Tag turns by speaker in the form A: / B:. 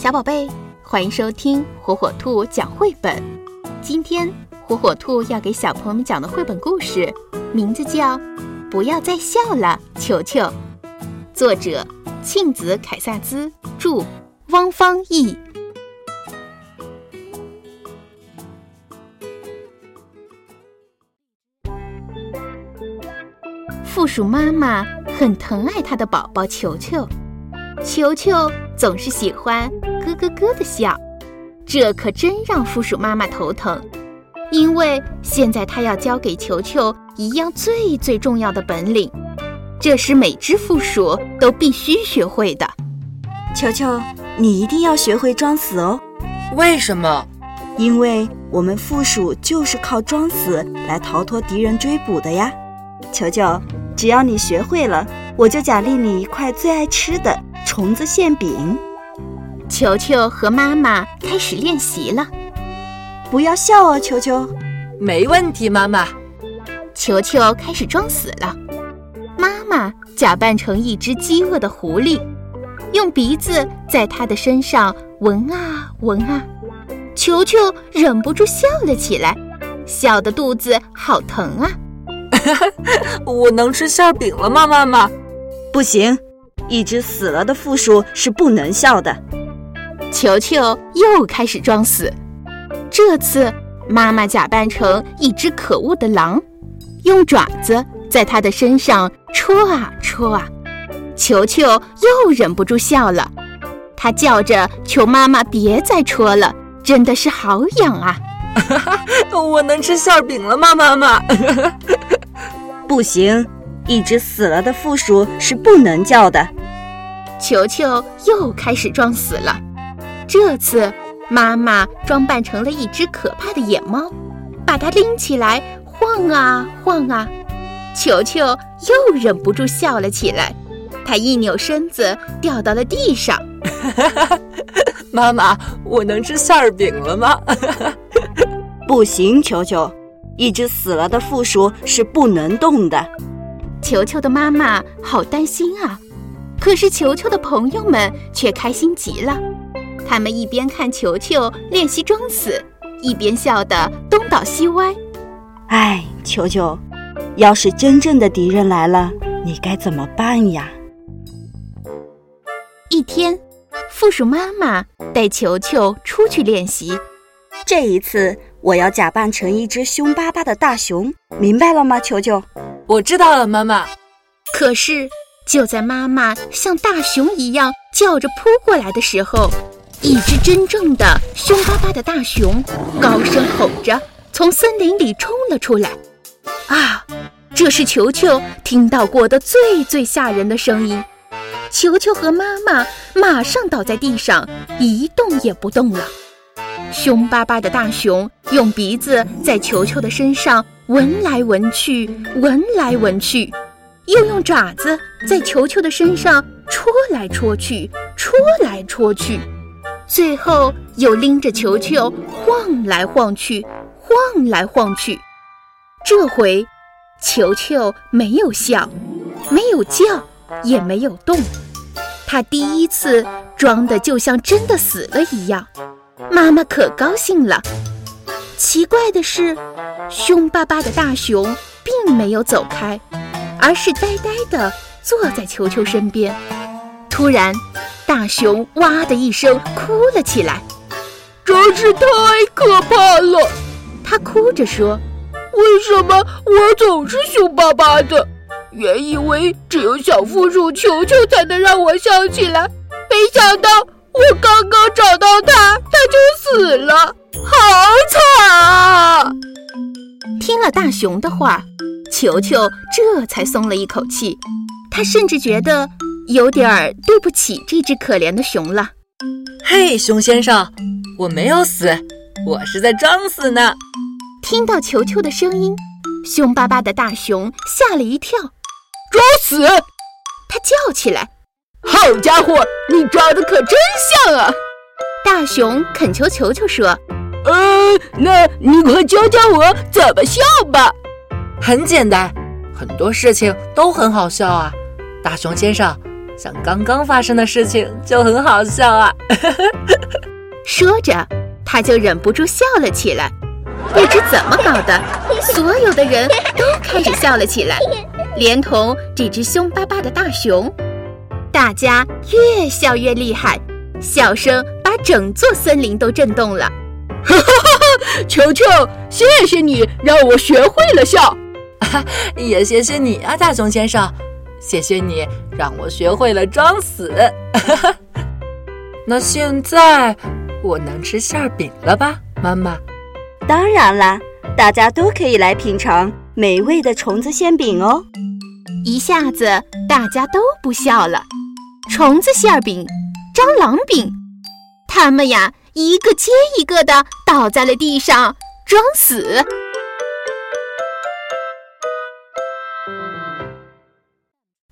A: 小宝贝，欢迎收听火火兔讲绘本。今天火火兔要给小朋友们讲的绘本故事，名字叫《不要再笑了，球球》，作者庆子凯萨兹，著，汪芳译。负鼠妈妈很疼爱她的宝宝球球，球球总是喜欢咯咯咯的笑，这可真让负鼠妈妈头疼。因为现在她要教给球球一样最最重要的本领，这是每只负鼠都必须学会的。
B: 球球，你一定要学会装死哦！
C: 为什么？
B: 因为我们负鼠就是靠装死来逃脱敌人追捕的呀！球球。只要你学会了，我就奖励你一块最爱吃的虫子馅饼。
A: 球球和妈妈开始练习了，
B: 不要笑哦，球球。
C: 没问题，妈妈。
A: 球球开始装死了，妈妈假扮成一只饥饿的狐狸，用鼻子在它的身上闻啊闻啊，球球忍不住笑了起来，笑得肚子好疼啊。
C: 我能吃馅饼了吗，妈妈？
B: 不行，一只死了的负数是不能笑的。
A: 球球又开始装死，这次妈妈假扮成一只可恶的狼，用爪子在它的身上戳啊戳啊，球球又忍不住笑了，他叫着求妈妈别再戳了，真的是好痒啊！
C: 我能吃馅饼了吗，妈妈？
B: 不行，一只死了的负鼠是不能叫的。
A: 球球又开始装死了，这次妈妈装扮成了一只可怕的野猫，把它拎起来晃啊晃啊，球球又忍不住笑了起来，它一扭身子掉到了地上。
C: 妈妈，我能吃馅饼了吗？
B: 不行，球球。一只死了的负鼠是不能动的。
A: 球球的妈妈好担心啊，可是球球的朋友们却开心极了。他们一边看球球练习装死，一边笑得东倒西歪。
B: 唉，球球，要是真正的敌人来了，你该怎么办呀？
A: 一天，负鼠妈妈带球球出去练习。
B: 这一次。我要假扮成一只凶巴巴的大熊，明白了吗？球球，
C: 我知道了，妈妈。
A: 可是就在妈妈像大熊一样叫着扑过来的时候，一只真正的凶巴巴的大熊高声吼着从森林里冲了出来。啊，这是球球听到过的最最吓人的声音。球球和妈妈马上倒在地上，一动也不动了。凶巴巴的大熊用鼻子在球球的身上闻来闻去，闻来闻去，又用爪子在球球的身上戳来戳去，戳来戳去，最后又拎着球球晃来晃去，晃来晃去。这回，球球没有笑，没有叫，也没有动，他第一次装的就像真的死了一样。妈妈可高兴了。奇怪的是，凶巴巴的大熊并没有走开，而是呆呆地坐在球球身边。突然，大熊哇的一声哭了起来，
D: 真是太可怕了！
A: 他哭着说：“
D: 为什么我总是凶巴巴的？原以为只有小负鼠球球才能让我笑起来，没想到……”我刚刚找到它，它就死了，好惨啊！
A: 听了大熊的话，球球这才松了一口气。他甚至觉得有点儿对不起这只可怜的熊了。
C: 嘿，熊先生，我没有死，我是在装死呢。
A: 听到球球的声音，凶巴巴的大熊吓了一跳，
D: 装死！
A: 他叫起来。
D: 好家伙，你装的可真像啊！
A: 大熊恳求球球说：“
D: 呃，那你快教教我怎么笑吧。”
C: 很简单，很多事情都很好笑啊。大熊先生，想刚刚发生的事情就很好笑啊。
A: 说着，他就忍不住笑了起来。不知怎么搞的，所有的人都开始笑了起来，连同这只凶巴巴的大熊。大家越笑越厉害，笑声把整座森林都震动了。
D: 哈哈哈！球球，谢谢你让我学会了笑。
C: 也谢谢你啊，大熊先生，谢谢你让我学会了装死。那现在我能吃馅饼了吧，妈妈？
B: 当然啦，大家都可以来品尝美味的虫子馅饼哦。
A: 一下子大家都不笑了。虫子馅饼、蟑螂饼，他们呀一个接一个的倒在了地上，装死。